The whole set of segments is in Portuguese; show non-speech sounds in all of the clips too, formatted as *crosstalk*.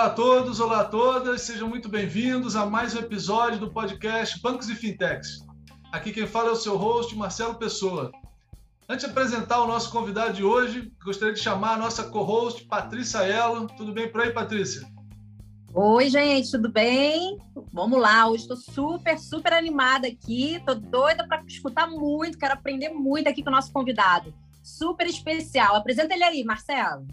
Olá a todos, olá a todas, sejam muito bem-vindos a mais um episódio do podcast Bancos e Fintechs. Aqui quem fala é o seu host, Marcelo Pessoa. Antes de apresentar o nosso convidado de hoje, gostaria de chamar a nossa co-host, Patrícia Elo. Tudo bem por aí, Patrícia? Oi, gente, tudo bem? Vamos lá, hoje estou super, super animada aqui, estou doida para escutar muito, quero aprender muito aqui com o nosso convidado. Super especial. Apresenta ele aí, Marcelo.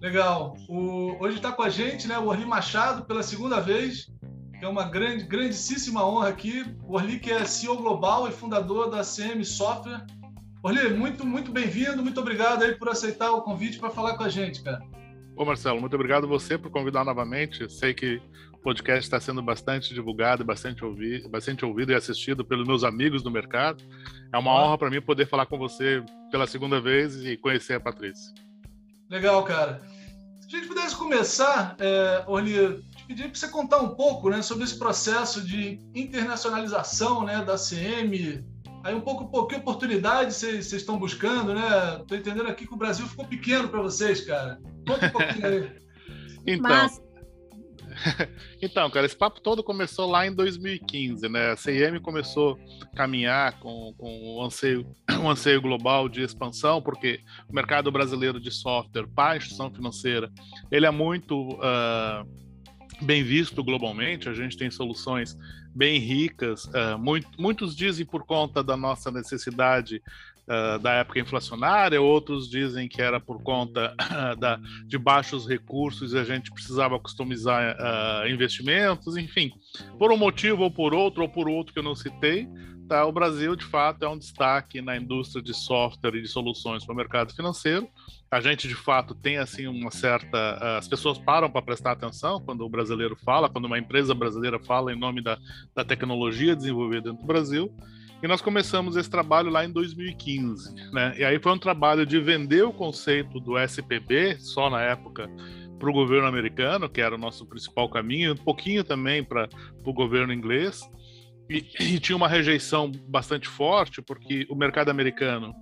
Legal. O, hoje está com a gente né, o Orli Machado pela segunda vez, é uma grande, grandíssima honra aqui. O Orli que é CEO global e fundador da CM Software. Orli, muito, muito bem-vindo, muito obrigado aí por aceitar o convite para falar com a gente, cara. Ô Marcelo, muito obrigado você por convidar novamente. Sei que o podcast está sendo bastante divulgado, bastante ouvido, bastante ouvido e assistido pelos meus amigos do mercado. É uma honra para mim poder falar com você pela segunda vez e conhecer a Patrícia. Legal, cara. Se a gente pudesse começar, é, Orly, te pedir para você contar um pouco né, sobre esse processo de internacionalização né, da CM, Aí um pouco, pô, que oportunidade vocês estão buscando, né? Tô entendendo aqui que o Brasil ficou pequeno para vocês, cara. Conta um pouquinho aí. *laughs* então, Mas... *laughs* então, cara, esse papo todo começou lá em 2015, né? A CIM começou a caminhar com, com um, anseio, *coughs* um anseio global de expansão, porque o mercado brasileiro de software para instituição financeira, ele é muito uh, bem visto globalmente. A gente tem soluções bem ricas. Uh, muito, muitos dizem por conta da nossa necessidade uh, da época inflacionária, outros dizem que era por conta uh, da, de baixos recursos e a gente precisava customizar investimentos, enfim, por um motivo ou por outro, ou por outro que eu não citei. Tá, o Brasil, de fato, é um destaque na indústria de software e de soluções para o mercado financeiro. A gente de fato tem assim uma certa as pessoas param para prestar atenção quando o brasileiro fala quando uma empresa brasileira fala em nome da, da tecnologia desenvolvida dentro do Brasil e nós começamos esse trabalho lá em 2015 né? E aí foi um trabalho de vender o conceito do SPB só na época para o governo americano que era o nosso principal caminho um pouquinho também para o governo inglês. E, e tinha uma rejeição bastante forte porque o mercado americano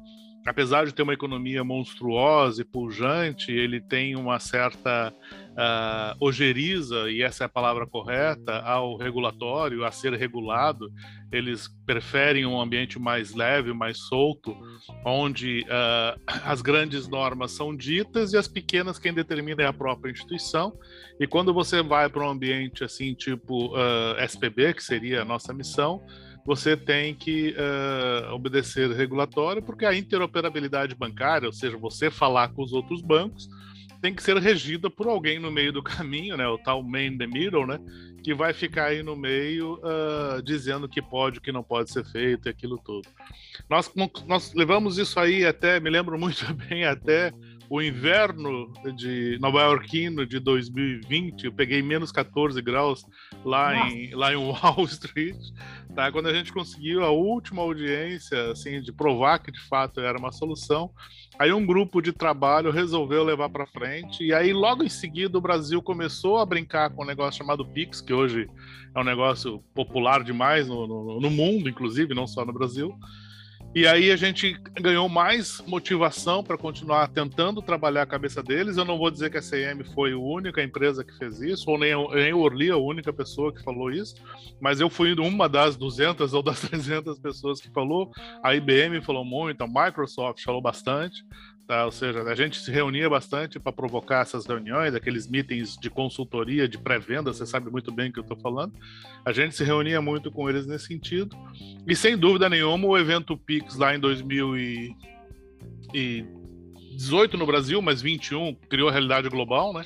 apesar de ter uma economia monstruosa e pujante, ele tem uma certa uh, ojeriza, e essa é a palavra correta, ao regulatório, a ser regulado. Eles preferem um ambiente mais leve, mais solto, onde uh, as grandes normas são ditas e as pequenas quem determina é a própria instituição. E quando você vai para um ambiente assim, tipo uh, ah, SPB, que seria a nossa missão, você tem que uh, obedecer regulatório, porque a interoperabilidade bancária, ou seja, você falar com os outros bancos, tem que ser regida por alguém no meio do caminho, né? O tal man in the middle, né? Que vai ficar aí no meio uh, dizendo que pode, o que não pode ser feito e aquilo tudo. Nós, nós levamos isso aí até, me lembro muito *laughs* bem, até o inverno de Nova Yorkino de 2020, eu peguei menos 14 graus lá em, lá em Wall *laughs* Street, tá? Quando a gente conseguiu a última audiência, assim, de provar que de fato era uma solução, aí um grupo de trabalho resolveu levar para frente e aí logo em seguida o Brasil começou a brincar com um negócio chamado Pix, que hoje é um negócio popular demais no, no, no mundo, inclusive, não só no Brasil. E aí a gente ganhou mais motivação para continuar tentando trabalhar a cabeça deles. Eu não vou dizer que a CM foi a única empresa que fez isso, ou nem, nem o Orly a única pessoa que falou isso, mas eu fui uma das 200 ou das *laughs* 300 pessoas que falou. A IBM falou muito, a Microsoft falou bastante. Tá? Ou seja, a gente se reunia bastante para provocar essas reuniões, aqueles meetings de consultoria, de pré-venda, você sabe muito bem o que eu estou falando. A gente se reunia muito com eles nesse sentido. E sem dúvida nenhuma, o evento Pix lá em 2018 no Brasil, mas 21 criou a realidade global, né?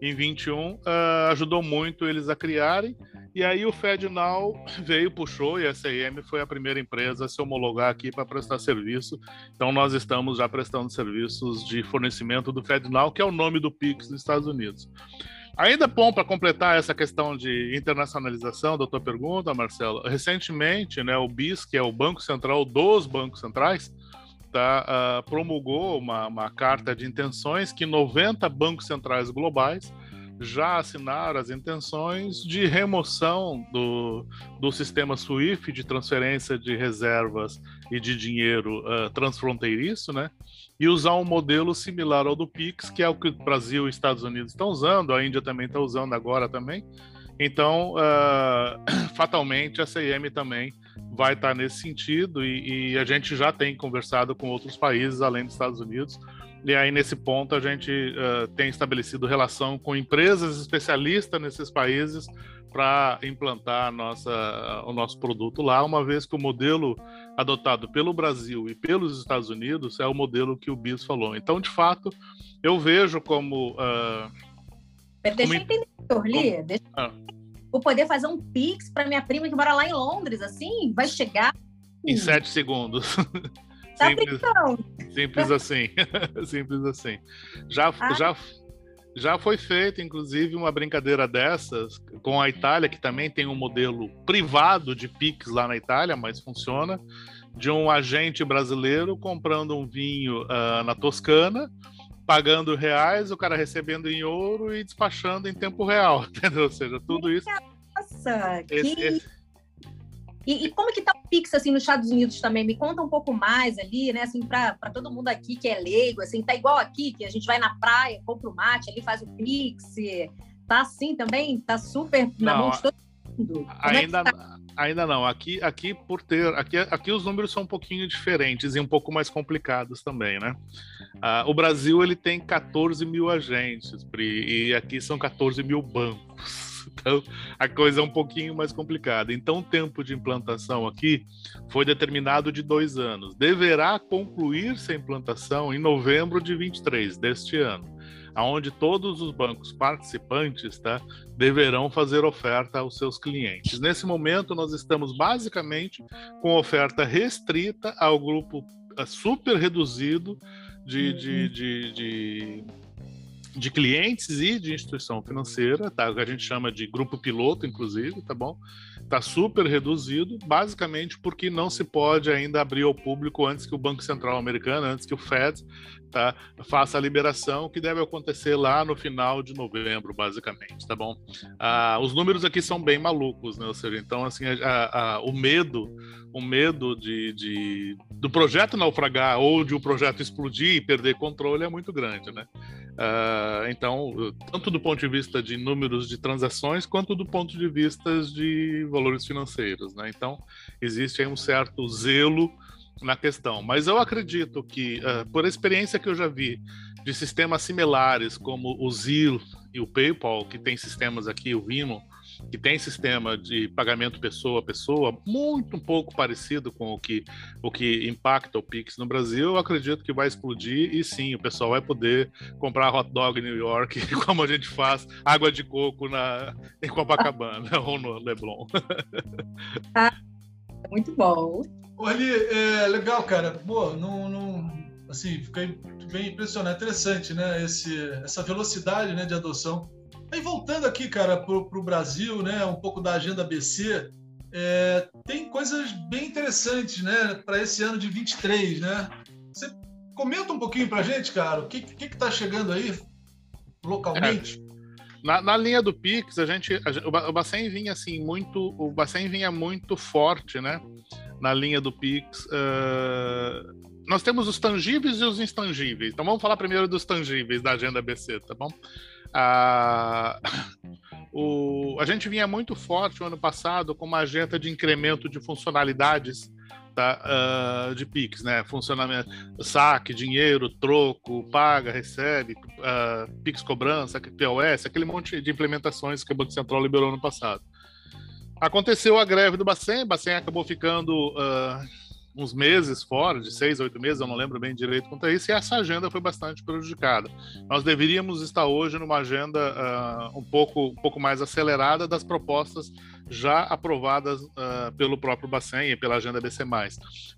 Em 21 uh, ah, ajudou muito eles a criarem e aí o FedNow *coughs* veio, puxou, e a SIM foi a primeira empresa a se homologar aqui para prestar serviço. Então nós estamos já prestando serviços de fornecimento do FedNow, que é o nome do Pix nos Estados Unidos. Ainda bom para completar essa questão de internacionalização da tua pergunta, Marcelo. Recentemente, né, o BIS, que é o Banco Central dos Bancos Centrais, tá, uh, promulgou uma, uma carta de intenções que 90 bancos centrais globais já assinaram as intenções de remoção do, do sistema SWIFT de transferência de reservas e de dinheiro uh, transfronteiriço, né? E usar um modelo similar ao do Pix, que é o que o Brasil e Estados Unidos estão usando, a Índia também está usando agora também. Então, uh, *coughs* fatalmente, a CIM também vai estar tá nesse sentido e, e, a gente já tem conversado com outros países além dos Estados Unidos e aí, nesse ponto, a gente uh, tem estabelecido relação com empresas especialistas nesses países para implantar nossa, o nosso produto lá, uma vez que o modelo adotado pelo Brasil e pelos Estados Unidos é o modelo que o Bis falou. Então, de fato, eu vejo como. Uh, Deixa como... eu entender, Orli. Deixa... Ah. Vou poder fazer um Pix para minha prima que mora lá em Londres, assim? Vai chegar. Em sete segundos. *laughs* Tá simples, simples assim. *laughs* simples assim. Já, ah. já, já foi feita, inclusive, uma brincadeira dessas com a Itália, que também tem um modelo privado de Pix lá na Itália, mas funciona, de um agente brasileiro comprando um vinho uh, na Toscana, pagando reais, o cara recebendo em ouro e despachando em tempo real, *laughs* entendeu? Ou seja, tudo isso. Nossa, esse, que... esse, e, e, como que tá o Pix, assim, nos Estados Unidos também? Me conta um pouco mais ali, né, assim, para todo mundo aqui que é leigo, assim, tá igual aqui, que a gente vai na praia, compra o mate, ali faz o Pix, tá assim também? Tá super na não, mão de todo mundo? É ainda, é tá? ainda não. Aqui, aqui por ter, aqui, aqui os números são um pouquinho diferentes e um pouco mais complicados também, né? Uh, o Brasil, ele tem 14 mil agentes, Pri, e aqui são 14 mil bancos. Então, a coisa é um pouquinho mais complicada. Então, o tempo de implantação aqui foi determinado de dois anos. Deverá concluir-se a implantação em novembro de 23 deste ano, aonde todos os bancos participantes tá, deverão fazer oferta aos seus clientes. Nesse momento, nós estamos basicamente com oferta restrita ao grupo super reduzido de, de, uhum. de, de de clientes e de instituição financeira, tá? O que a gente chama de grupo piloto, inclusive, tá bom? Está super reduzido, basicamente porque não se pode ainda abrir ao público antes que o Banco Central americano, antes que o Fed tá, faça a liberação, que deve acontecer lá no final de novembro, basicamente, tá bom? Ah, os números aqui são bem malucos, né? Ou seja, então, assim, a, a, o medo, o medo de, de, do projeto naufragar ou de o um projeto explodir e perder controle é muito grande, né? Ah, então, tanto do ponto de vista de números de transações, quanto do ponto de vista de valores financeiros, né? Então, existe aí um certo zelo na questão. Mas eu acredito que, uh, por experiência que eu já vi de sistemas similares, como o Zil e o PayPal, que tem sistemas aqui, o Vimo, que tem sistema de pagamento pessoa a pessoa, muito um pouco parecido com o que, o que impacta o Pix no Brasil, eu acredito que vai explodir e sim, o pessoal vai poder comprar hot dog em New York, *laughs* como a gente faz água de coco na, em Copacabana *laughs* ou no Leblon. *laughs* Ah, muito bom. Ali, é legal, cara. Pô, não, não, assim, fiquei bem impressionado. Interessante, né? Esse, essa velocidade né, de adoção. Aí voltando aqui, cara, para o Brasil, né? Um pouco da agenda BC. É, tem coisas bem interessantes, né? Para esse ano de 23, né? Você comenta um pouquinho para a gente, cara. O que que está chegando aí localmente? É. Na, na, linha do Pix, a gente, a, o Bacen vinha assim muito, o Bacen vinha muito forte, né? Na linha do Pix. Uh, nós temos os tangíveis e os intangíveis. Então vamos falar primeiro dos tangíveis da agenda BC, tá bom? Uh, *laughs* o, a gente vinha muito forte o ano passado com uma agenda de incremento de funcionalidades tá, uh, de Pix, né? Funcionamento, saque, dinheiro, troco, paga, recebe, uh, Pix cobrança, POS, aquele monte de implementações que o Banco Central liberou no passado. Aconteceu a greve do Bacen, Bacen acabou ficando uh, uns meses fora, de seis, oito meses, eu não lembro bem direito quanto a isso, e essa agenda foi bastante prejudicada. Nós deveríamos estar hoje numa agenda uh, um, pouco, um pouco mais acelerada das propostas já aprovadas uh, pelo próprio Bacen e pela agenda BC+.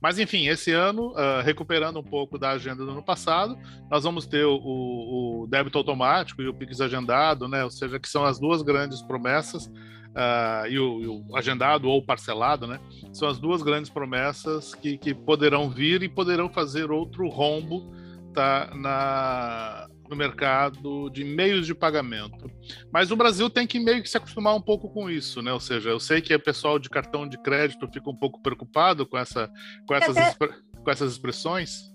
Mas, enfim, esse ano, uh, recuperando um pouco da agenda do ano passado, nós vamos ter o, o débito automático e o PIX agendado, né? ou seja, que são as duas grandes promessas uh, e, o, e, o, agendado ou parcelado, né? São as duas grandes promessas que, que poderão vir e poderão fazer outro rombo tá, na, no mercado de meios de pagamento. Mas o Brasil tem que meio que se acostumar um pouco com isso, né? Ou seja, eu sei que o pessoal de cartão de crédito fica um pouco preocupado com, essa, com, essas, até... com essas expressões.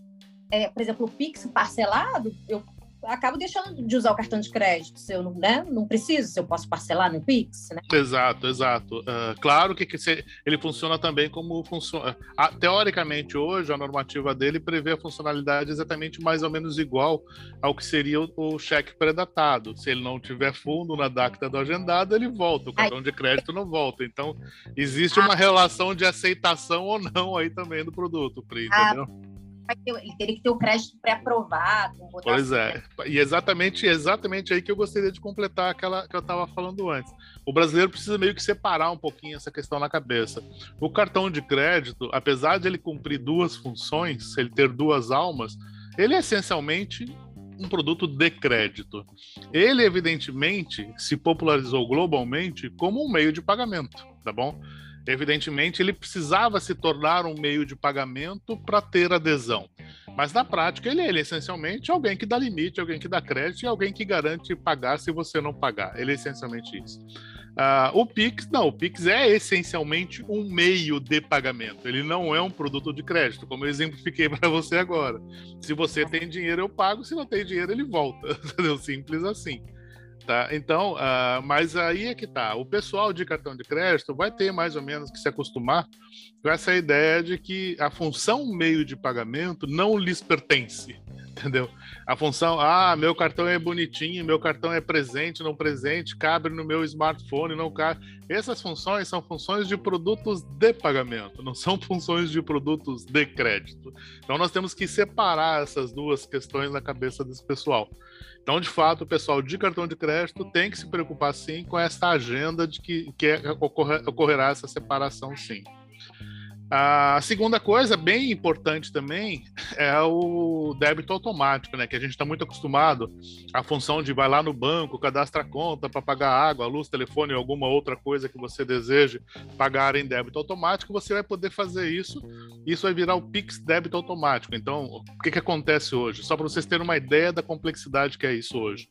É, por exemplo, o Pix parcelado, eu acabo deixando de usar o cartão de crédito se eu não, né, não preciso, se eu posso parcelar no Pix, né? Exato, exato. Uh, claro que, que se, ele funciona também como funciona. Uh, teoricamente, hoje, a normativa dele prevê a funcionalidade exatamente mais ou menos igual ao que seria o, o cheque predatado. Se ele não tiver fundo na DACTA do agendado, ele volta, o cartão de crédito não volta. Então, existe uma ah. relação de aceitação ou não aí também do produto, Pri, ah, entendeu? Ele teria que ter o crédito pré-aprovado. Pois assim, é, né? e exatamente, exatamente aí que eu gostaria de completar aquela que eu estava falando antes. O brasileiro precisa meio que separar um pouquinho essa questão na cabeça. O cartão de crédito, apesar de ele cumprir duas funções, ele ter duas almas, ele é essencialmente um produto de crédito. Ele, evidentemente, se popularizou globalmente como um meio de pagamento, tá bom? Evidentemente, ele precisava se tornar um meio de pagamento para ter adesão. Mas na prática, ele, ele é essencialmente alguém que dá limite, alguém que dá crédito e alguém que garante pagar se você não pagar. Ele é essencialmente isso. Uh, o Pix, não, o Pix é essencialmente um meio de pagamento. Ele não é um produto de crédito, como eu exemplifiquei *laughs* para você agora. Se você tem dinheiro, eu pago, se não tem dinheiro, ele volta. *laughs* Simples assim. Tá? Então, uh, mas aí é que tá. O pessoal de cartão de crédito vai ter mais ou menos que se acostumar com essa ideia de que a função meio de pagamento não lhes pertence. *laughs* Entendeu? A função, ah, meu cartão é bonitinho, meu cartão é presente, não presente, cabe no meu smartphone, não cabe. Essas funções são funções de produtos de pagamento, não são *laughs* funções de produtos de crédito. Então nós temos que separar essas duas questões na cabeça desse pessoal. Então, de fato, o pessoal de cartão de crédito tem que se preocupar sim com essa agenda de que, que é, ocorrer, ocorrerá essa separação sim. A segunda coisa, bem importante também, é o débito automático, né? Que a gente está muito acostumado à função de vai lá no banco, cadastra a conta para pagar água, luz, telefone alguma outra coisa que você deseje pagar em débito automático, você vai poder fazer isso. Isso vai virar o Pix débito automático. Então, o que, que acontece hoje? Só para vocês terem uma ideia da complexidade que é isso hoje.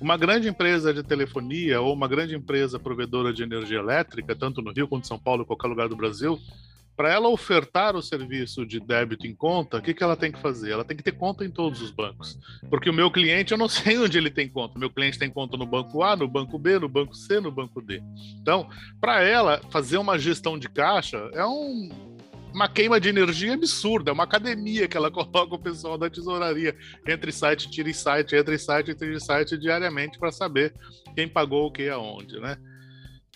Uma grande empresa de telefonia ou uma grande empresa provedora de energia elétrica, tanto no Rio quanto em São Paulo, qualquer lugar do Brasil, para ela ofertar o serviço de débito em conta, o que, que ela tem que fazer? Ela tem que ter conta em todos os bancos. Porque o meu cliente, eu não *laughs* sei onde ele tem conta. Meu cliente tem conta no banco A, no banco B, no banco C, no banco D. Então, para ela, fazer uma gestão de caixa é um, uma queima de energia absurda, é uma academia que ela *laughs* coloca o pessoal da tesouraria entre site, tira site, entre site, tira site diariamente para saber quem pagou o que aonde, né?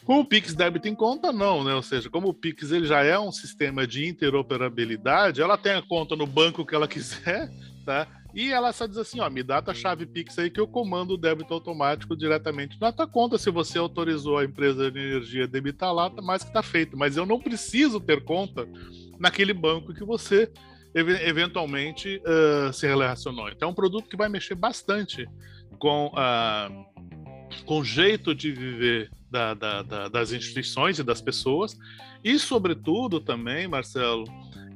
Com o Pix débito em conta, não, né? Ou seja, como o Pix ele já é um sistema de interoperabilidade, ela tem a conta no banco que ela *laughs* quiser, tá? E ela só diz assim, ó, me dá a chave Pix aí que eu comando o débito automático diretamente na tua conta. Se você autorizou a empresa de energia a debitar lá, tá mais que tá feito. Mas eu não preciso ter conta naquele banco que você eventualmente uh, se relacionou. Então é um produto que vai mexer bastante com, uh, com o jeito de viver da, da, da, das instituições e das pessoas, e, sobretudo, também, Marcelo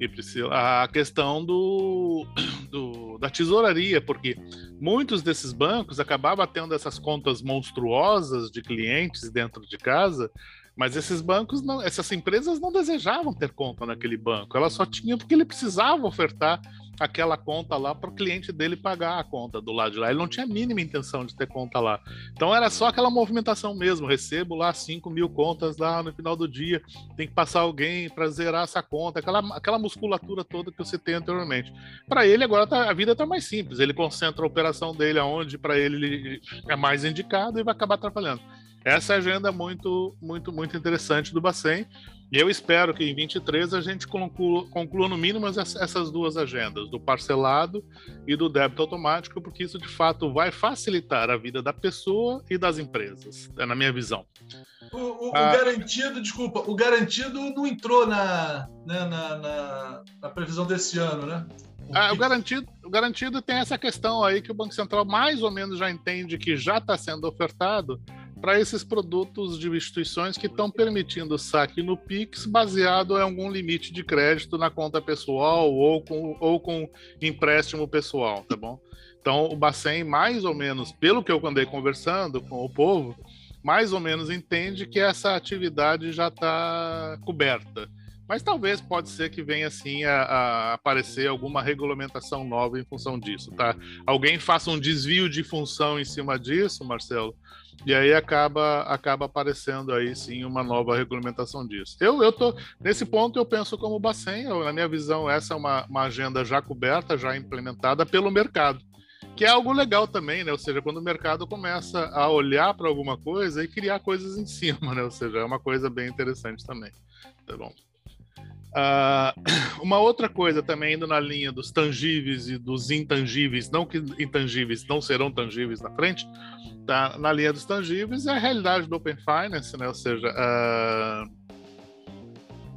e Priscila, a questão do, *coughs* do, da tesouraria, porque muitos desses bancos acabavam tendo essas contas monstruosas de clientes dentro de casa, mas esses bancos, não, essas empresas não desejavam ter conta naquele banco, elas só tinham porque ele precisava ofertar aquela conta lá para o cliente dele pagar a conta do lado de lá. Ele não tinha a mínima intenção de ter conta lá. Então era só aquela movimentação mesmo. Recebo lá 5 mil contas lá no final do dia, tem que passar alguém para zerar essa conta, aquela, aquela musculatura toda que você tem anteriormente. Para ele, agora tá, a vida está mais simples. Ele concentra a operação dele aonde para ele é mais indicado e vai acabar atrapalhando. Essa é agenda muito, muito, muito interessante do Bacen. E eu espero que em 23 a gente conclua, conclua no mínimo essas duas agendas, do parcelado e do débito automático, porque isso de fato vai facilitar a vida da pessoa e das empresas, é na minha visão. O, o, ah, o garantido, desculpa, o garantido não entrou na, né, na, na, na previsão desse ano, né? Ah, o, garantido, o garantido tem essa questão aí que o Banco Central mais ou menos já entende que já está sendo ofertado, para esses produtos de instituições que estão permitindo saque no Pix baseado em algum limite de crédito na conta pessoal ou com, ou com empréstimo pessoal, tá bom? Então, o Bacen, mais ou menos, pelo que eu andei conversando com o povo, mais ou menos entende que essa atividade já está coberta. Mas talvez pode ser que venha assim a, a, aparecer alguma regulamentação nova em função disso, tá? Alguém faça um desvio de função em cima disso, Marcelo, e aí acaba acaba aparecendo aí sim uma nova regulamentação disso. Eu eu tô nesse ponto eu penso como Bacen, eu, na minha visão essa é uma, uma agenda já coberta, já implementada pelo mercado que é algo legal também, né? Ou seja, quando o mercado começa a olhar para alguma coisa e criar coisas em *laughs* cima, né? Ou seja, é uma coisa bem interessante também. Tá bom. Uh, *clears throat* uma outra coisa também indo na linha dos tangíveis e dos intangíveis, não que intangíveis não serão tangíveis na frente, tá? Na linha dos tangíveis é a realidade do Open Finance, né? Ou seja, uh,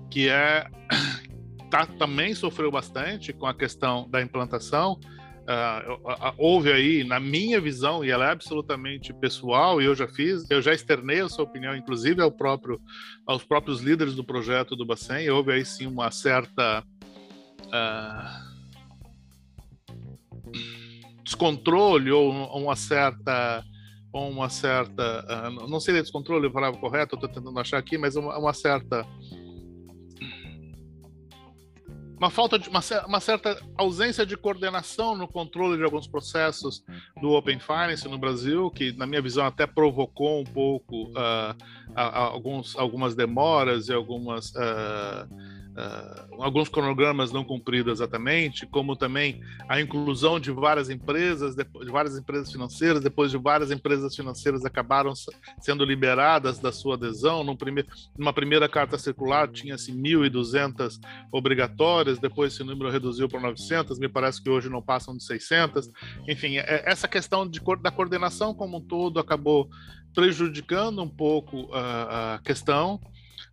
que é *clears throat* tá, também sofreu bastante com a questão da implantação Uh, houve aí, na minha visão, e ela é absolutamente pessoal, e eu já fiz, eu já externei a sua opinião, inclusive ao próprio, aos próprios líderes do projeto do Bacen, houve aí sim uma certa uh, descontrole ou uma certa uma certa uh, não seria descontrole a palavra correta, estou tentando achar aqui, mas uma, uma certa uma falta de uma, uma, certa ausência de coordenação no controle de alguns processos do Open Finance no Brasil, que na minha visão até provocou um pouco uh, alguns, algumas demoras e algumas uh, uh, alguns cronogramas não cumpridos exatamente, como também a inclusão de várias empresas, de, várias empresas financeiras, depois de várias empresas financeiras acabaram sendo liberadas da sua adesão. Num numa primeira carta circular tinha-se 1.200 obrigatórias, depois esse número reduziu para 900, me parece que hoje não passam de 600. Enfim, é, essa questão de, da coordenação como um todo acabou prejudicando um pouco a, a questão.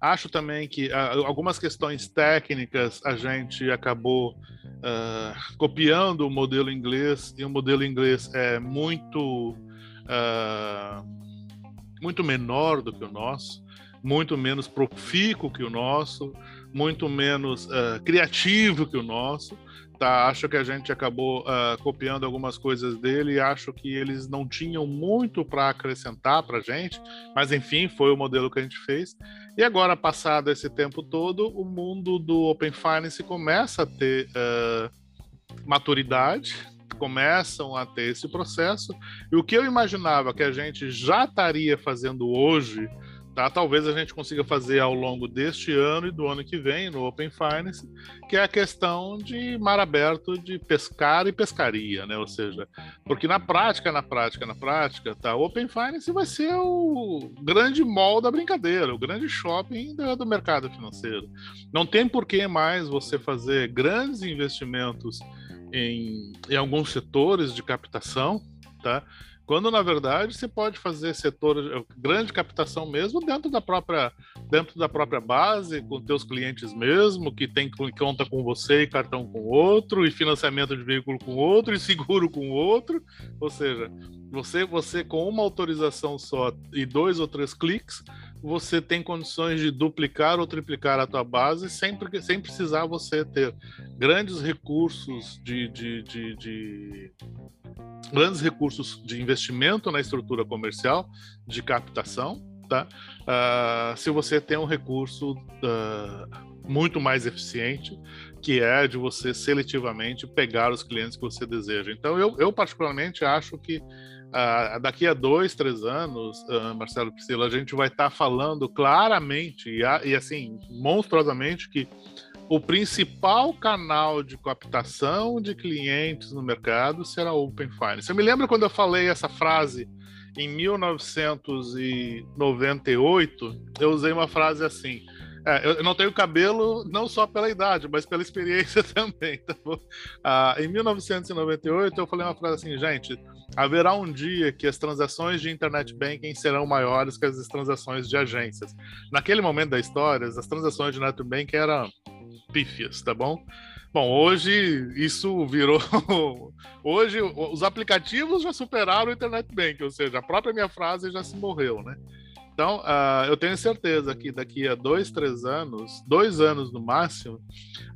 Acho também que uh, algumas questões técnicas a gente acabou uh, copiando o modelo inglês e o modelo inglês é muito uh, muito menor do que o nosso, muito menos profícuo que o nosso, muito menos criativo que o nosso. Tá, acho que a gente acabou uh, copiando algumas coisas dele acho que eles não tinham muito para acrescentar para gente, mas enfim, foi o modelo que a gente fez. E agora, passado esse tempo todo, o mundo do Open Finance começa a ter uh, maturidade, começam a ter esse processo, e o que eu imaginava que a gente já estaria fazendo hoje Tá? Talvez a gente consiga fazer ao longo deste ano e do ano que vem no Open Finance, que é a questão de mar aberto de pescar e pescaria, né? Ou seja, porque na prática, na prática, na prática, tá? O Open Finance vai ser o grande mall da brincadeira, o grande shopping do, do mercado financeiro. Não tem por que mais você fazer grandes investimentos em, em alguns setores de captação, tá? Quando na verdade você pode fazer setor grande captação mesmo dentro da própria dentro da própria base, com teus clientes mesmo, que tem conta com você e cartão com outro, e financiamento de veículo com outro, e seguro com outro. Ou seja, você você com uma autorização só e dois ou três cliques, você tem condições de duplicar ou triplicar a tua base sem, sem precisar você ter grandes recursos de, de, de, de grandes recursos de investimento na estrutura comercial, de captação, tá? Uh, se você tem um recurso uh, muito mais eficiente, que é de você seletivamente pegar os clientes que você deseja. Então, eu, eu particularmente acho que uh, daqui a dois, três anos, Marcelo Priscila, a gente vai estar tá falando claramente e, e assim, monstruosamente que o principal canal de captação de clientes no mercado será Open Finance. Eu me lembro quando eu falei essa frase em 1998, eu usei uma frase assim. É, eu não tenho cabelo não só pela idade, mas pela experiência *laughs* também. Tá ah, em 1998, eu falei uma frase assim, gente, haverá um dia que as transações de internet banking serão maiores que as transações de agências. Naquele momento da história, as transações de internet banking eram pífias, tá bom? Bom, hoje isso virou. *laughs* hoje os aplicativos já superaram o Internet Bank, ou seja, a própria minha frase já se morreu, né? Então, uh, eu tenho certeza que daqui a dois, três anos, dois anos no máximo,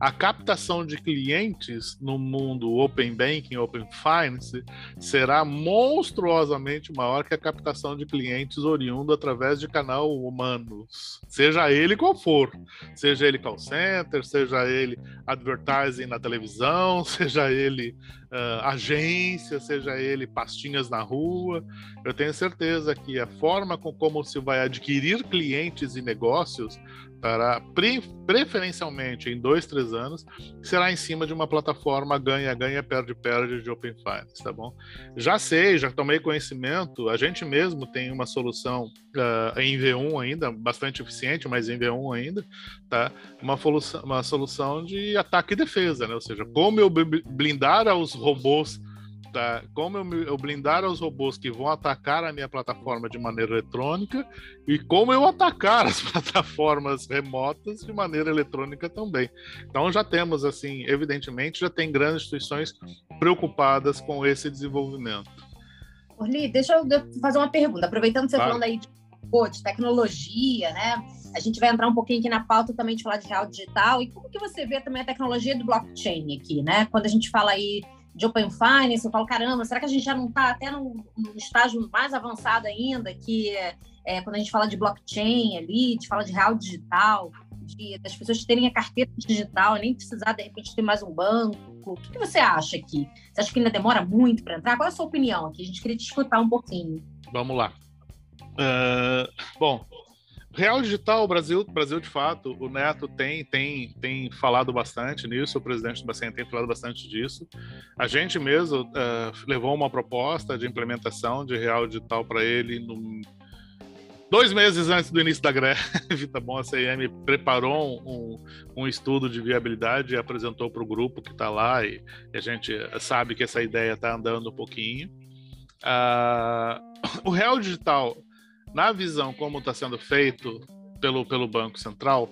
a captação de clientes no mundo Open Banking, Open Finance, será monstruosamente maior que a captação de clientes oriundo através de canal humanos, seja ele qual for, seja ele call center, seja ele advertising na televisão, *laughs* seja ele uh, agência, seja ele pastinhas na rua. Eu tenho certeza que a forma com como se vai adquirir clientes e negócios pre preferencialmente em dois, três anos, será em cima de uma plataforma ganha-ganha, perde-perde de Open Finance, tá bom? Já sei, já tomei conhecimento, a gente mesmo tem uma solução uh, em V1 ainda, bastante eficiente, mas em V1 ainda, tá? Uma solução, uma solução de ataque e defesa, né? Ou seja, como eu blindar os robôs tá? Como eu, eu blindar os robôs que vão atacar a minha plataforma de maneira eletrônica e como eu atacar as *laughs* plataformas remotas de maneira eletrônica também. Então já temos assim, evidentemente, já tem grandes instituições preocupadas com esse desenvolvimento. Orli, deixa eu fazer uma pergunta, aproveitando você claro. falando aí de, pô, de tecnologia, né? A gente vai entrar um pouquinho aqui na pauta também de falar de real digital e como que você vê também a tecnologia do blockchain aqui, né? Quando a gente fala aí de Open Finance, eu falo, caramba, será que a gente já não está até no, no, estágio mais avançado ainda, que é, quando a gente fala de blockchain ali, de fala de real digital, de, das pessoas terem a carteira digital, nem precisar, de repente, ter mais um banco. O que, que você acha aqui? Você acha que ainda demora muito para entrar? Qual é a sua opinião aqui? A gente queria te escutar um pouquinho. Vamos lá. Uh, bom, Real Digital, o Brasil, Brasil de fato, o Neto tem, tem, tem falado bastante nisso, o presidente do Bacen tem falado bastante disso. A gente mesmo uh, levou uma proposta de implementação de Real Digital para ele no, dois meses antes do início da greve, *laughs* tá bom? A CIM preparou um, um estudo de viabilidade e apresentou para o grupo que está lá e, e, a gente sabe que essa ideia está andando um pouquinho. Uh, *coughs* o Real Digital na visão como está sendo feito pelo, pelo Banco Central,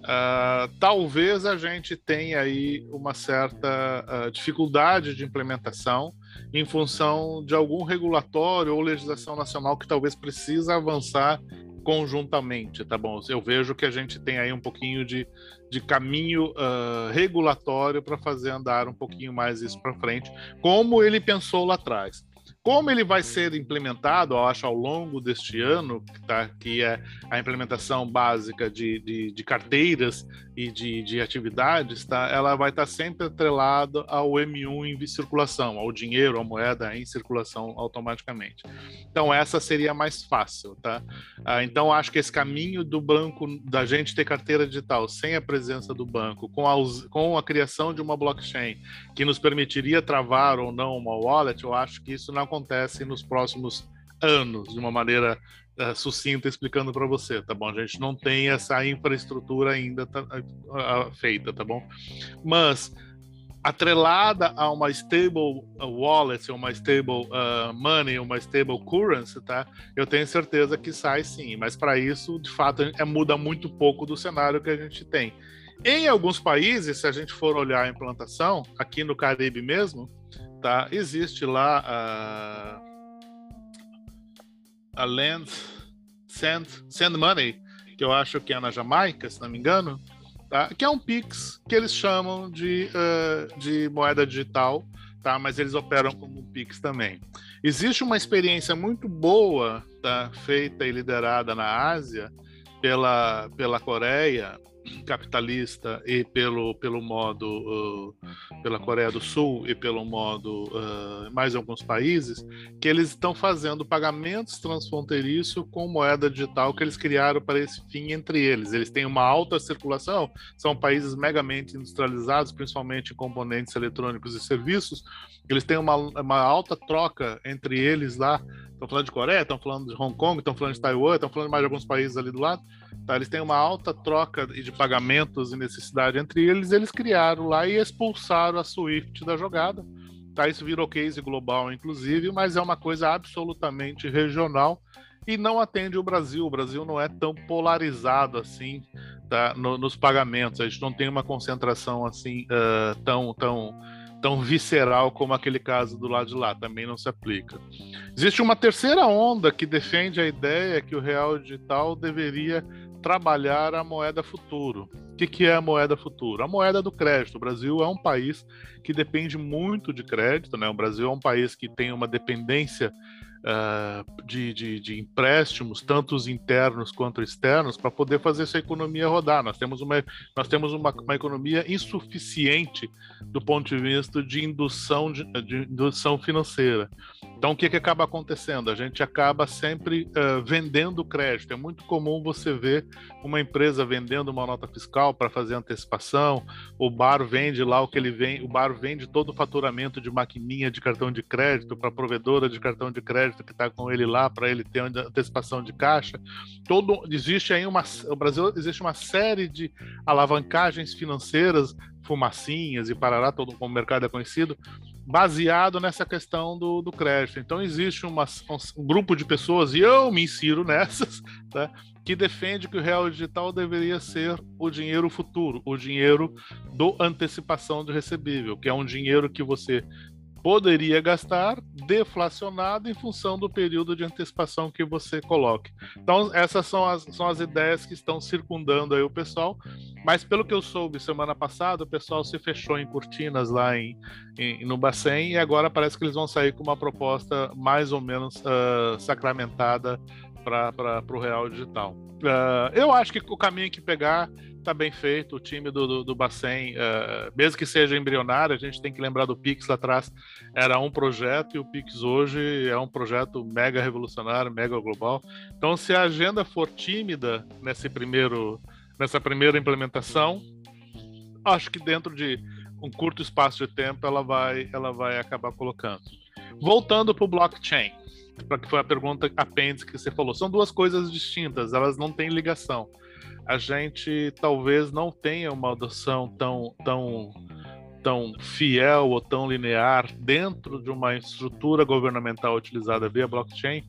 uh, talvez a gente tenha aí uma certa uh, dificuldade de implementação em função de algum regulatório ou legislação nacional que talvez precisa avançar conjuntamente, tá bom? Eu vejo que a gente tem aí um pouquinho de, de caminho uh, regulatório para fazer andar um pouquinho mais isso para frente, como ele pensou lá atrás. Como ele vai ser implementado, eu acho, ao longo deste ano, tá, que é a implementação básica de, de, de carteiras e de, de, atividades, tá, ela vai estar sempre atrelada ao M1 em circulação, ao dinheiro, à moeda em circulação automaticamente. Então, essa seria mais fácil. Tá? Ah, então, acho que esse caminho do banco, da gente ter carteira digital sem a presença do banco, com a, com a criação de uma blockchain que nos permitiria travar ou não uma wallet, eu acho que isso não acontece nos próximos anos, de uma maneira uh, sucinta explicando para você, tá bom? A gente não tem essa infraestrutura ainda tá, uh, feita, tá bom? Mas atrelada a uma stable wallet, uma stable uh, money, uma stable currency, tá? Eu tenho certeza que sai sim, mas para isso, de fato, é, muda muito pouco do cenário que a gente tem. Em alguns países, se a gente for olhar a implantação, aqui no Caribe mesmo, tá? Existe lá a, a Land Send, Send Money, que eu acho que é na Jamaica, se não me engano, tá? Que é um Pix que eles chamam de, uh, de moeda digital, tá? Mas eles operam como Pix também. Existe uma experiência muito boa, tá? Feita e liderada na Ásia pela pela Coreia capitalista e pelo, pelo modo uh, pela Coreia do Sul e pelo modo uh, mais alguns países que eles estão fazendo pagamentos transfronteiriços com moeda digital que eles criaram para esse fim entre eles. Eles têm uma alta circulação, são países megamente industrializados, principalmente em componentes eletrônicos e serviços. Eles têm uma, uma alta troca entre eles lá. Estão falando de Coreia, estão falando de Hong Kong, estão falando de Taiwan, estão falando de mais alguns países ali do lado Tá? Eles têm uma alta troca de pagamentos e necessidade entre eles. Eles criaram lá e expulsaram a Swift da jogada. Tá? Isso virou case global, inclusive, mas é uma coisa absolutamente regional e não atende o Brasil. O Brasil não é tão polarizado assim tá? No, nos pagamentos. A gente não tem uma concentração assim uh, tão, tão tão visceral como aquele caso do lado de lá, também não se aplica. Existe uma terceira onda que defende a ideia que o real digital deveria trabalhar a moeda futuro. O que, é a moeda futuro? A moeda do crédito. O Brasil é um país que depende muito de crédito, né? O Brasil é um país que tem uma dependência uh, de, de, de, empréstimos, tanto os internos quanto externos, para poder fazer essa economia rodar. Nós temos, uma, nós temos uma, uma economia insuficiente do ponto de vista de indução, de, de indução financeira. Então, o que, que acaba acontecendo? A gente acaba sempre uh, vendendo crédito. É muito comum você ver uma empresa vendendo uma nota fiscal para fazer antecipação. O bar vende lá o que ele vende, o bar vende todo o faturamento de maquininha de cartão de crédito para provedora de cartão de crédito que está com ele lá para ele ter antecipação de caixa. Todo existe aí uma, o Brasil existe uma série de alavancagens financeiras, fumacinhas e parará, todo o mercado é conhecido baseado nessa questão do, do crédito. Então existe uma, um, grupo de pessoas, e eu me insiro *laughs* nessas, tá, que defende que o real digital deveria ser o dinheiro futuro, o dinheiro do antecipação de recebível, que é um dinheiro que você poderia gastar deflacionado em função do período de antecipação que você coloque. Então, essas são as, são as ideias que estão circundando aí o pessoal, mas pelo que eu soube semana passada, o pessoal se fechou em cortinas lá em, em no Bacen e agora parece que eles vão sair com uma proposta mais ou menos uh, sacramentada para o Real Digital. Uh, eu acho que o caminho que pegar tá bem feito. O time do, do, do Bacen, uh, mesmo que seja embrionário, a gente tem que lembrar do Pix lá atrás, era um projeto e o Pix hoje é um projeto mega revolucionário, mega global. Então, se a agenda for tímida nesse primeiro, nessa primeira implementação, acho que dentro de um curto espaço de tempo ela vai, ela vai acabar colocando. Voltando para o blockchain, para que foi a pergunta apêndice que você falou, são duas coisas distintas, elas não têm ligação. A gente talvez não tenha uma adoção tão, tão, tão fiel ou tão linear dentro de uma estrutura governamental utilizada via blockchain,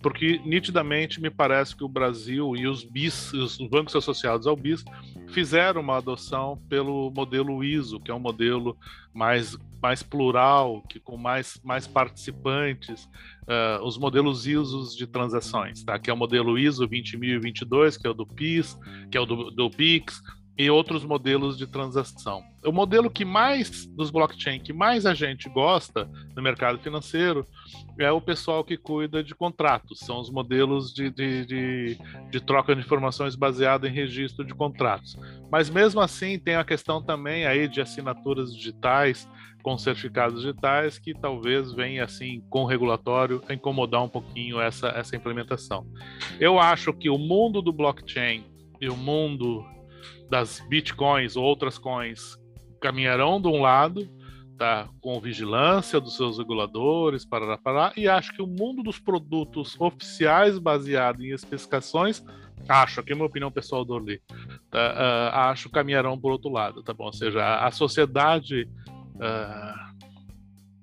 porque nitidamente me parece que o Brasil e os BIS, os bancos associados ao BIS, fizeram uma adoção pelo modelo ISO, que é um modelo mais, mais plural, que com mais, mais participantes, uh, os modelos ISOs de transações, tá? que é o modelo ISO 20022, que é o do PIS, que é o do, do PIX, e outros modelos de transação. O modelo que mais dos blockchain que mais a gente gosta no mercado financeiro é o pessoal que cuida de contratos, são os modelos de, de, de, de troca de informações baseado em registro de contratos. Mas mesmo assim tem a questão também aí de assinaturas digitais com certificados digitais que talvez venha assim com regulatório a incomodar um pouquinho essa, essa implementação. Eu acho que o mundo do blockchain e o mundo das bitcoins ou outras coins caminharão de um lado, tá, com vigilância dos seus reguladores, para parar, e acho que o mundo dos produtos oficiais baseado em especificações, acho, aqui é uma opinião pessoal do Orly, tá, uh, acho caminharão por outro lado, tá bom? Ou seja, a, a sociedade uh,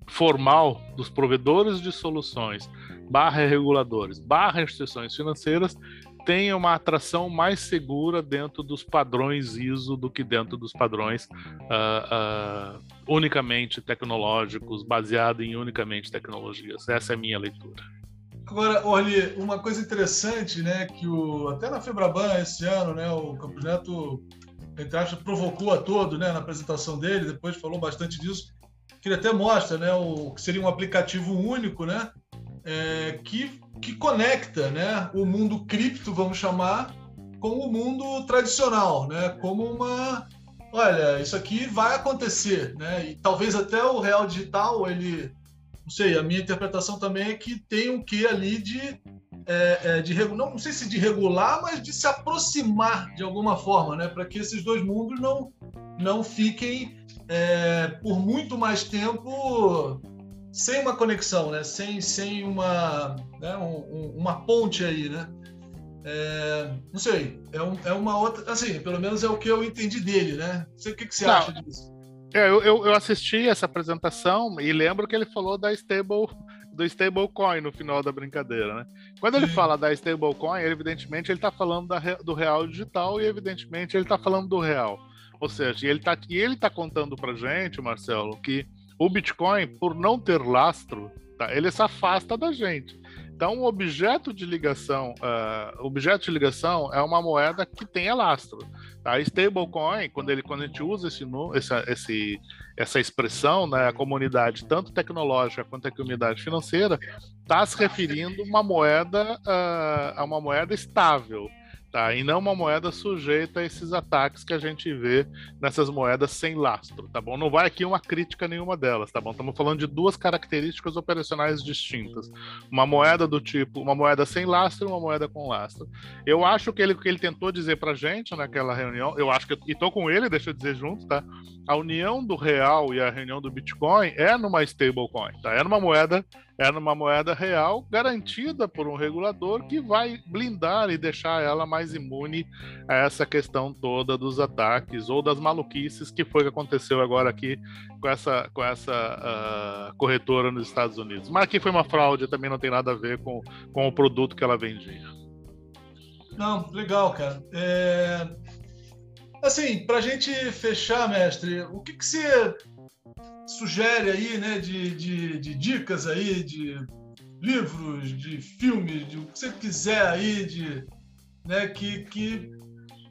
formal dos provedores de soluções, barra reguladores, barra instituições financeiras, tem uma atração mais segura dentro dos padrões ISO do que dentro dos padrões uh, uh, unicamente tecnológicos, baseado em unicamente tecnologias. Essa é a minha leitura. Agora, Orly, uma coisa interessante, né, que o, até na Febraban esse ano, né, o Campos Neto entre aspas, provocou a todo né, na apresentação dele, depois falou bastante disso, que ele até mostra né, o que seria um aplicativo único, né, é, que, que conecta né, o mundo cripto, vamos chamar, com o mundo tradicional, né, como uma. Olha, isso aqui vai acontecer, né? E talvez até o real digital, ele, não sei, a minha interpretação também é que tem um quê ali de é, é, de não, não sei se de regular, mas de se aproximar de alguma forma, né? Para que esses dois mundos não não fiquem é, por muito mais tempo sem uma conexão, né? Sem, sem uma, né? Um, uma ponte aí, né? É, não sei, é, um, é, uma outra, assim, pelo menos é o que eu entendi dele, né? Não sei o que, que você não, acha disso. É, eu, eu, eu, assisti essa apresentação e lembro que ele falou da stable do stablecoin no final da brincadeira, né? Quando ele fala da stablecoin, evidentemente ele está falando da, do real digital e evidentemente ele está falando do real. Ou seja, ele está e ele tá contando para gente, Marcelo, que O Bitcoin, por não ter lastro, tá, ele se afasta da gente. Então, o objeto de ligação, uh, objeto de ligação é uma moeda que tenha lastro. A stablecoin, quando, ele, quando a gente usa esse, essa, esse, essa expressão, né, a comunidade, tanto tecnológica quanto a comunidade financeira, está se referindo uma moeda, uh, a uma moeda estável tá? E não uma moeda sujeita a esses ataques que a gente vê nessas moedas sem lastro, tá bom? Não vai aqui uma crítica nenhuma delas, tá bom? Estamos falando de duas características operacionais distintas. Uma moeda do tipo, uma moeda sem lastro e uma moeda com lastro. Eu acho que ele que ele tentou dizer pra gente naquela reunião, eu acho que e tô com ele, deixa eu dizer junto, tá? A união do real e a reunião do Bitcoin é numa stablecoin, tá? É numa moeda é numa moeda real garantida por um regulador que vai blindar e deixar ela mais imune a essa questão toda dos ataques ou das maluquices que foi que aconteceu agora aqui com essa, com essa uh, corretora nos Estados Unidos. Mas aqui foi uma fraude, também não tem nada a ver com, com o produto que ela vendia. Não, legal, cara. É... Assim, para a gente fechar, mestre, o que, que você sugere aí, né, de, de, de, dicas aí, de livros, de filmes, de o que você quiser aí, de, né, que, que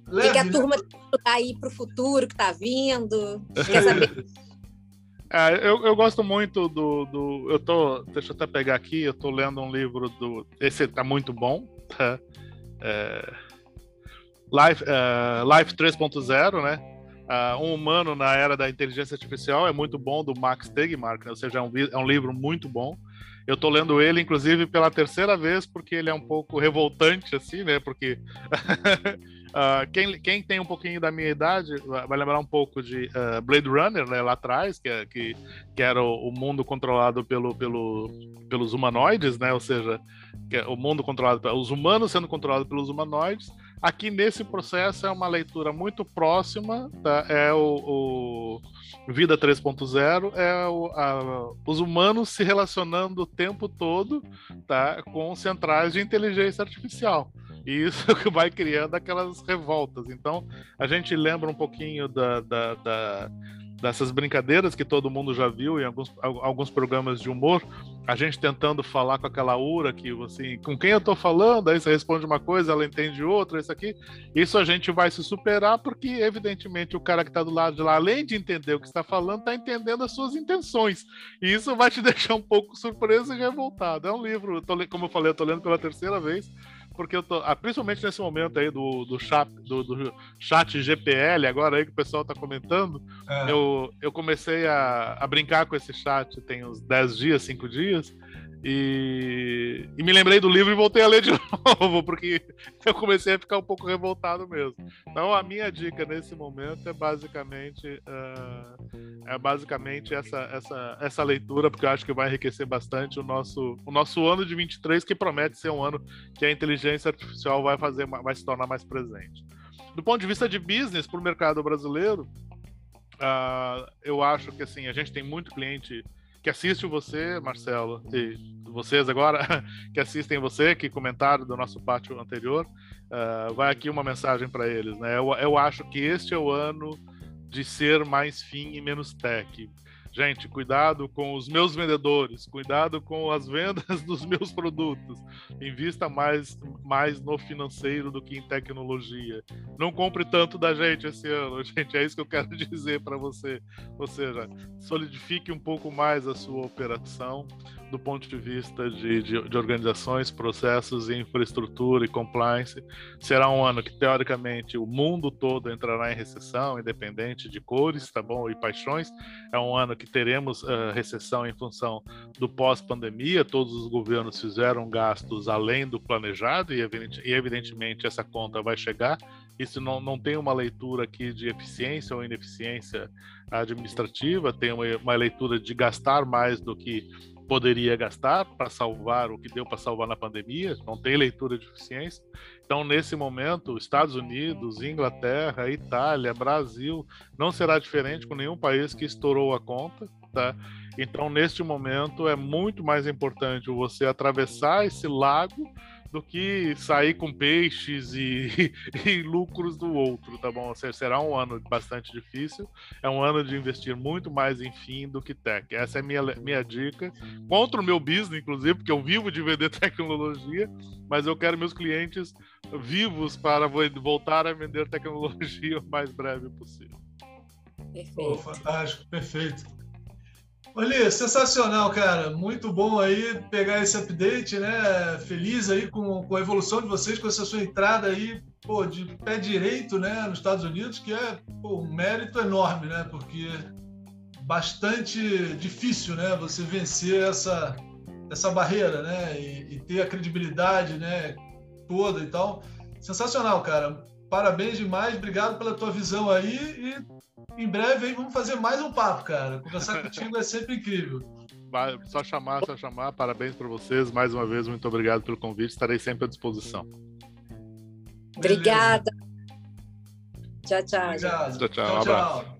leve, que a turma tá aí para o futuro que está vindo. *laughs* Quer saber? É, eu, eu gosto muito do, do. Eu tô. Deixa eu até pegar aqui, eu tô lendo um livro do. Esse tá muito bom. Tá? É, Life, uh, Life 3.0, né? Uh, um humano na era da inteligência artificial é muito bom do Max Tegmark, né? ou seja, é um, é um livro muito bom. Eu estou lendo ele, inclusive, pela terceira vez, porque ele é um pouco revoltante, assim, né? Porque uh, *laughs* quem, quem, tem um pouquinho da minha idade vai lembrar um pouco de uh, Blade Runner, né? Lá atrás, que, é, que, que era o, o, mundo controlado pelo, pelo, pelos humanoides, né? Ou seja, é o mundo controlado, os humanos sendo controlados pelos humanoides Aqui nesse processo é uma leitura muito próxima, tá? é o, o Vida 3.0, é o, a, os humanos se relacionando o tempo todo tá? com centrais de inteligência artificial. E isso *laughs* que vai criando aquelas revoltas. Então, a gente lembra um pouquinho da, da, da dessas brincadeiras que todo mundo já viu em alguns, alguns programas de humor, a gente tentando falar com aquela ura que assim, com quem eu tô falando, aí você responde uma coisa, ela entende outra, isso aqui. Isso a gente vai se superar porque evidentemente o cara que está do lado de lá, além de entender o que está falando, está entendendo as suas intenções. E isso vai te *laughs* deixar um pouco surpreso e revoltado. É um livro, eu tô, como eu falei, eu tô lendo pela terceira vez porque eu tô, ah, principalmente nesse momento aí do, do, chat, do, do chat GPL, agora aí que o pessoal tá comentando, é. eu, eu comecei a, a brincar com esse chat tem uns 10 dias, 5 dias, e, e, me lembrei do livro e voltei a ler de *laughs* novo, porque eu comecei a ficar um pouco revoltado mesmo. Então a minha dica nesse momento é basicamente uh, é basicamente essa, essa, essa leitura, porque eu acho que vai enriquecer bastante o nosso, o nosso ano de 23, que promete ser um ano que a inteligência artificial vai fazer vai se tornar mais presente. Do ponto de vista de business para o mercado brasileiro, uh, eu acho que assim a gente tem muito cliente que assiste você, Marcelo, e vocês agora *laughs* que assistem você, que comentaram do nosso pátio anterior, uh, vai aqui uma mensagem para eles. Né? Eu, eu acho que este é o ano de ser mais fim e menos tech. Gente, cuidado com os meus vendedores, cuidado com as vendas *laughs* dos meus produtos. Invista mais, mais no financeiro do que em tecnologia. Não compre tanto da gente esse ano, *laughs* gente. É isso que eu quero *laughs* dizer para você. Ou seja, solidifique um pouco mais a sua operação do ponto de vista de, de, de, organizações, processos, infraestrutura e compliance. Será um ano que, teoricamente, o mundo todo entrará em recessão, independente de cores, tá bom? E paixões. É um ano que teremos uh, recessão em função do pós-pandemia. Todos os governos fizeram gastos além do planejado e, e evidentemente, essa conta vai chegar. Isso não, não tem uma leitura aqui de eficiência ou ineficiência administrativa, tem uma, uma leitura de gastar mais do que poderia gastar para salvar o que deu para salvar na pandemia, não tem leitura de eficiência. Então, nesse momento, Estados Unidos, Inglaterra, Itália, Brasil, não será diferente com nenhum país que estourou a conta, tá? Então, neste momento, é muito mais importante você atravessar esse lago do que sair com peixes e, *laughs* e, lucros do outro, tá bom? Será um ano bastante difícil, é um ano de investir muito mais em fim do que tech. Essa é a minha, minha dica, contra o meu business, inclusive, porque eu vivo de vender *laughs* tecnologia, mas eu quero meus clientes vivos para voltar a vender tecnologia *laughs* o mais breve possível. Perfeito. Oh, fantástico, perfeito. Olha, sensacional, cara. Muito bom aí pegar esse update, né? Feliz aí com, com a evolução de vocês, com essa sua entrada aí, pô, de pé direito, né, nos Estados Unidos, que é pô, um mérito enorme, né? Porque bastante difícil, né? Você vencer essa, essa barreira, né? E, e ter a credibilidade, né? Toda e tal. Sensacional, cara. Parabéns demais. Obrigado pela tua visão aí e em breve aí vamos fazer mais um papo, cara. Conversar *laughs* contigo é sempre incrível. Só chamar, só chamar. Parabéns para vocês. Mais uma vez, muito obrigado pelo convite. Estarei sempre à disposição. Obrigada. Tchau, tchau. Obrigado. Tchau, tchau. tchau, um abraço.